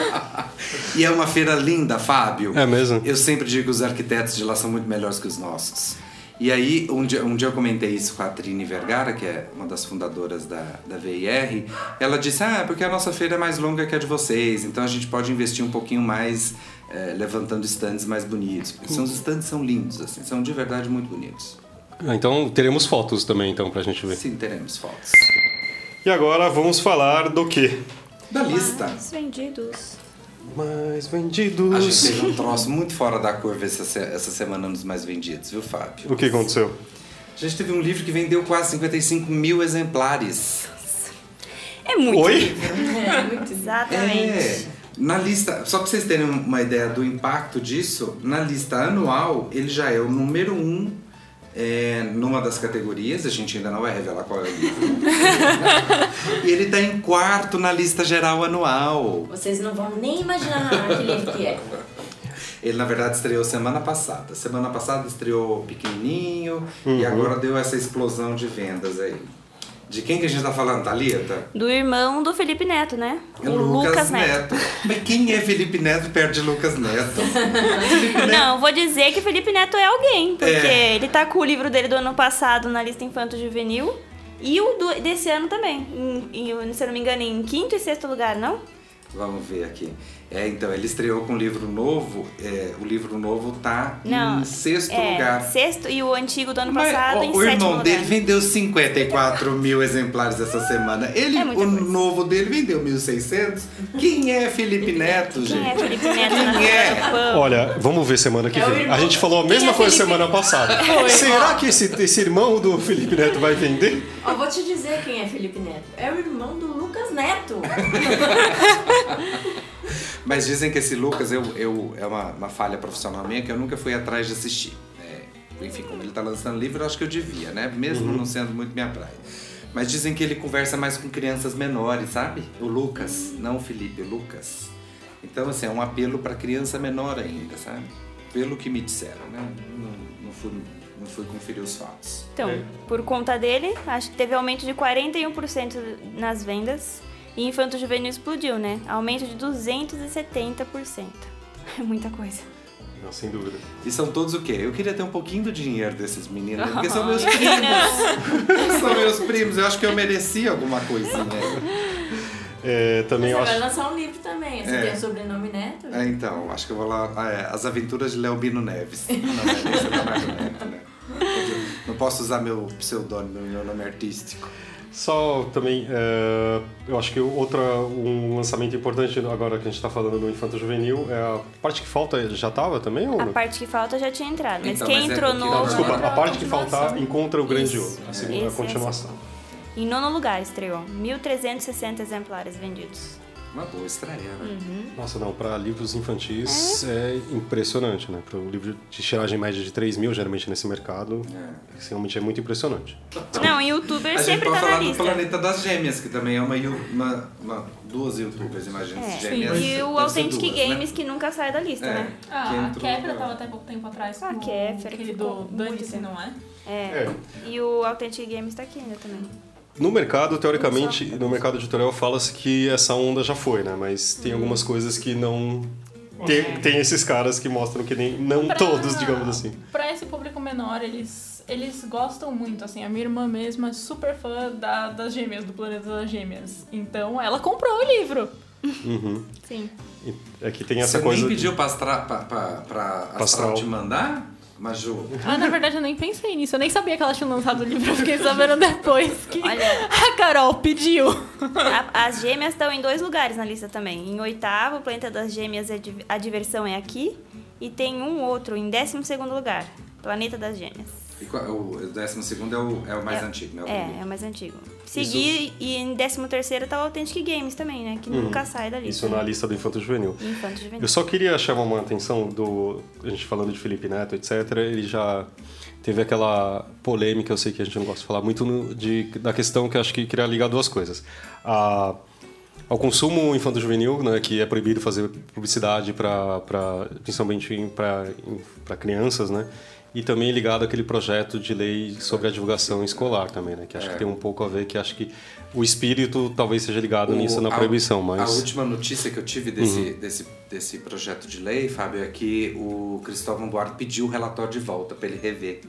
e é uma feira linda, Fábio. É mesmo? Eu sempre digo que os arquitetos de lá são muito melhores que os nossos. E aí, um dia, um dia eu comentei isso com a Trine Vergara, que é uma das fundadoras da, da VIR. Ela disse: Ah, porque a nossa feira é mais longa que a de vocês, então a gente pode investir um pouquinho mais é, levantando estandes mais bonitos. Porque são, os estandes são lindos, assim, são de verdade muito bonitos. Ah, então teremos fotos também, então, pra gente ver. Sim, teremos fotos. E agora vamos falar do quê? Da lista. Mais vendidos mais vendidos. A gente teve um troço muito fora da curva essa, essa semana nos mais vendidos, viu, Fábio? O que aconteceu? A gente teve um livro que vendeu quase 55 mil exemplares. É muito Oi? livro. É, muito exatamente. É, na lista, só para vocês terem uma ideia do impacto disso, na lista anual ele já é o número um é, numa das categorias, a gente ainda não vai revelar qual é o livro. e ele está em quarto na lista geral anual. Vocês não vão nem imaginar que livro que é. Ele, na verdade, estreou semana passada. Semana passada estreou pequenininho uhum. e agora deu essa explosão de vendas aí. De quem que a gente tá falando, Thalita? Do irmão do Felipe Neto, né? É o Lucas, Lucas Neto. Neto. Mas quem é Felipe Neto perto de Lucas Neto? Neto? Não, vou dizer que Felipe Neto é alguém, porque é. ele tá com o livro dele do ano passado na lista Infanto Juvenil e o do, desse ano também. Em, em, se eu não me engano, em quinto e sexto lugar, não? Vamos ver aqui. É, então, ele estreou com um livro novo. É, o livro novo tá Não, em sexto é, lugar. Sexto e o antigo do ano Mas, passado ó, em O irmão lugar. dele vendeu 54 mil exemplares essa semana. Ele, é o coisa. novo dele vendeu 1.600. Quem é Felipe Neto, gente? Quem é Felipe Neto? Quem é? Olha, vamos ver semana que é vem. A gente falou a mesma é coisa Felipe... semana passada. Será que esse, esse irmão do Felipe Neto vai vender? Ó, vou te dizer quem é Felipe Neto. É o irmão do Lucas Neto. Mas dizem que esse Lucas eu, eu, é uma, uma falha profissional minha que eu nunca fui atrás de assistir. É, enfim, como ele está lançando livro, eu acho que eu devia, né? Mesmo uhum. não sendo muito minha praia. Mas dizem que ele conversa mais com crianças menores, sabe? O Lucas, não o Felipe, o Lucas. Então, assim, é um apelo para criança menor ainda, sabe? Pelo que me disseram, né? Não, não, fui, não fui conferir os fatos. Então, é. por conta dele, acho que teve aumento de 41% nas vendas e infanto juvenil explodiu, né? Aumento de 270%. É muita coisa. Não, sem dúvida. E são todos o quê? Eu queria ter um pouquinho do dinheiro desses meninos, porque são meus primos. são meus primos, eu acho que eu merecia alguma coisinha. É, também Mas eu vai acho. lançar um livro também. Você É. tem o sobrenome Neto? É, então, acho que eu vou lá. ah, é, As Aventuras de Leobino Neves. Não, não, é Neto, né? Não posso usar meu pseudônimo, meu nome artístico. Só também, é, eu acho que outra, um lançamento importante agora que a gente está falando do Infanto Juvenil é a parte que falta já estava também ou A não? parte que falta já tinha entrado. Mas Então, quem mas é entrou porque- novo. Não, desculpa, entrou a parte que faltar encontra o grande Isso. ouro, a segunda Esse, continuação. Em nono lugar estreou. 1.360 exemplares vendidos. Uma boa estreia, né? Nossa, não, para livros infantis é, impressionante, né? Para um livro de tiragem média de 3 mil, geralmente nesse mercado, É. realmente é muito impressionante. Não, youtuber A gente sempre pode tá na falar do lista. Planeta das Gêmeas, que também é uma, uma, uma- duas youtubers, imagina, É. gêmeas. E o Authentic duas, né? Games que nunca sai da lista, É. né? Ah, Que a entrou Kefra agora. tava até pouco tempo atrás. Ah, com Kefra, Aquele do tempo. não é? É. É. E o Authentic Games tá aqui ainda também. No mercado, teoricamente, no mercado editorial fala-se que essa onda já foi, né? Mas tem algumas coisas que não... Tem, tem esses caras que mostram que nem... Não Pra- todos, digamos assim. Pra esse público menor, eles, eles gostam muito, assim. A minha irmã mesma é super fã da, das gêmeas, do Planeta das Gêmeas. Então, ela comprou o livro. Sim. É que tem essa Você coisa... nem pediu pra, Astra, pra, pra, pra Astral Astral. te mandar, Maju? Ah, na verdade, eu nem pensei nisso. Eu nem sabia que ela tinha lançado o livro. Eu fiquei sabendo depois que Olha. a Carol pediu. A- as gêmeas estão em dois lugares na lista também. Em oitavo, o Planeta das Gêmeas, é a diversão é aqui. E tem um outro em décimo segundo lugar. Planeta das Gêmeas. E qual- o décimo segundo é o, é o mais É. antigo, né? É, é o mais antigo. Seguir, e em décimo terceiro tá o Authentic Games também, né? Que nunca sai da lista. Isso na lista do Infanto Juvenil. Infanto juvenil. Eu só queria chamar uma atenção do. A gente falando de Felipe Neto, etc. Ele já teve aquela polêmica, eu sei que a gente não gosta de falar muito, no- de, da questão que eu acho que queria ligar duas coisas. A, ao consumo infanto-juvenil, né, que é proibido fazer publicidade para principalmente para crianças, né? E também ligado àquele projeto de lei sobre a divulgação escolar também, né? Que acho que tem um pouco a ver, que acho que o espírito talvez seja ligado nisso na a- proibição, mas... A última notícia que eu tive desse, desse, desse projeto de lei, Fábio, é que o Cristóvão Buarque pediu o relatório de volta para ele rever.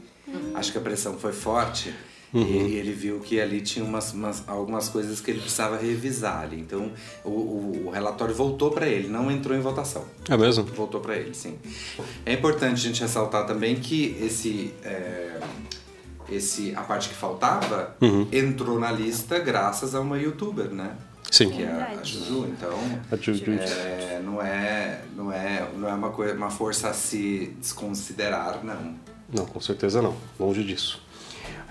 Acho que a pressão foi forte e, e ele viu que ali tinha umas, umas- algumas coisas que ele precisava revisar ali. Então o, o- o relatório voltou para ele, não entrou em votação. É mesmo? Voltou para ele, sim. É importante a gente ressaltar também que esse, é, esse a parte que faltava entrou na lista graças a uma youtuber, né? Sim. Que é a, a. Juju, então A Juju. é, não é não é não é uma coisa uma força a se desconsiderar, não. Não, com certeza não. Longe disso.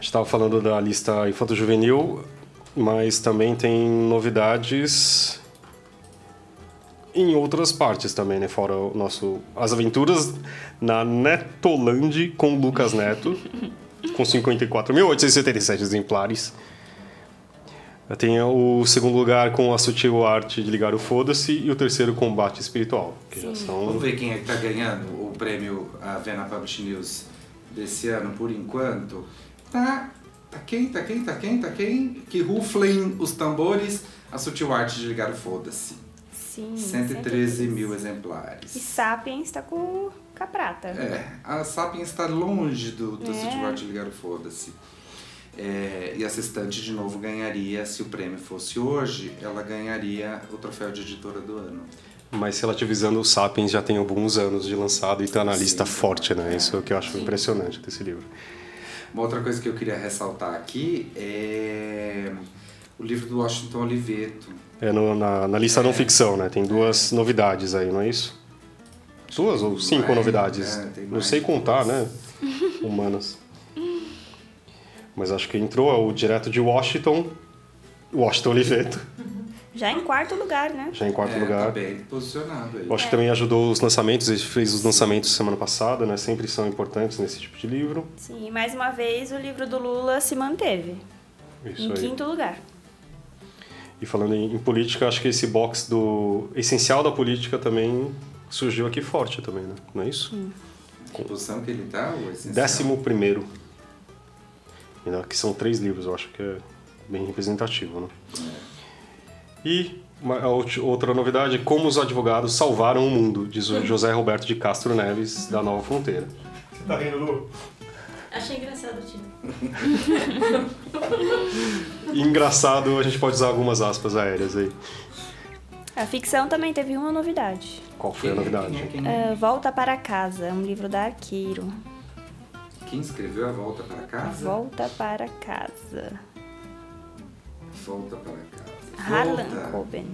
A gente estava falando da lista infanto-juvenil, mas também tem novidades em outras partes também, né? Fora o nosso... As aventuras na Netoland com Lucas Neto, com 54.877 exemplares. Tem o segundo lugar com a sutil arte de ligar o foda-se e o terceiro combate espiritual, que já são Vamos ver quem é que tá ganhando o prêmio a Vena Publish News desse ano por enquanto. Tá, tá quem, tá quem, tá quem, tá quem? Que ruflem os tambores, a sutil arte de ligar o foda-se. Sim. 113 mil E exemplares. Sapiens tá com, com a prata. É, a Sapiens está longe do, do É. Sutil Art de ligar o foda-se. É, e a Sextante de novo ganharia, se o prêmio fosse hoje, ela ganharia o troféu de editora do ano. Mas relativizando, o Sapiens já tem alguns anos de lançado e está na Sim, lista tá. forte, né? É. Isso é o que eu acho impressionante desse livro. Uma outra coisa que eu queria ressaltar aqui é o livro do Washington Oliveto. É no- na, na lista não ficção, né? Tem duas novidades aí, não é isso? Duas ou cinco Mais, novidades? é, não mais. sei contar, né? Humanas. Mas acho que entrou o direto de Washington, Washington Oliveto, Já em quarto lugar, né? já em quarto é, lugar. Tá bem posicionado aí. Eu acho que também ajudou os lançamentos, ele fez os lançamentos semana passada, né? Sempre são importantes nesse tipo de livro. Sim, e mais uma vez o livro do Lula se manteve. Isso em aí. quinto lugar. E falando em, em política, acho que esse box do essencial da política também surgiu aqui forte também, né? Não é isso? Que posição que ele tá? O essencial? Décimo primeiro. Que são três livros, eu acho que é bem representativo, né? E Uma, outra novidade, como os advogados salvaram o mundo, diz o José Roberto de Castro Neves, da Nova Fronteira. Você tá rindo, Lu? Achei engraçado, Tino. engraçado, a gente pode usar algumas aspas aéreas aí. A ficção também teve uma novidade. Qual foi a novidade? Uh, Volta para Casa, um livro da Arqueiro. Quem escreveu A Volta para Casa? Volta para Casa. Volta para Casa. Harlan Coben.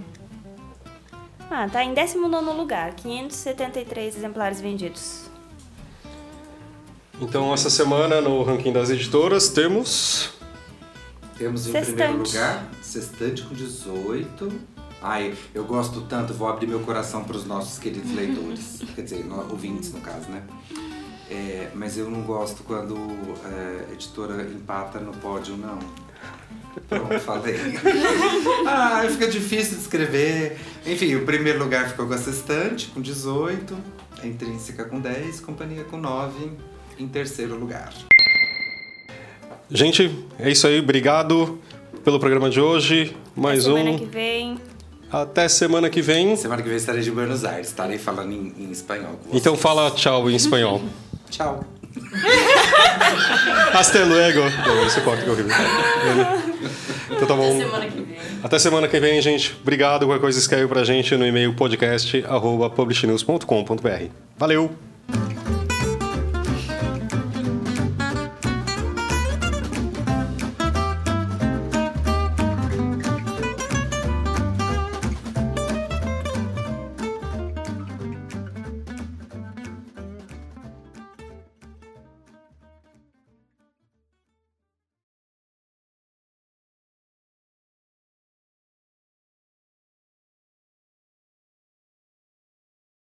Ah, tá em 19 lugar, 573 exemplares vendidos. Então, essa semana no ranking das editoras temos. Temos em Sextante. primeiro lugar Sextante com 18. Ai, eu gosto tanto, vou abrir meu coração para os nossos queridos leitores. Quer dizer, no- ouvintes no caso, né? É, mas eu não gosto quando é, a editora empata no pódio, não. Pronto, falei. ah, fica difícil de escrever. Enfim, o primeiro lugar ficou com a Sextante, com 18. A Intrínseca com 10, Companhia com 9. Em terceiro lugar. Gente, é isso aí. Obrigado pelo programa de hoje. Mais Semana um. que vem. Até semana que vem. Semana que vem estarei de Buenos Aires, estarei falando em, em espanhol com vocês. Então fala tchau em espanhol. Tchau. Hasta luego. Esse corte que é horrível. Então tá Até bom. semana que vem. Até semana que vem, gente. Obrigado. Qualquer coisa escreve pra gente no e-mail podcast arroba publishnews.com.br. Valeu!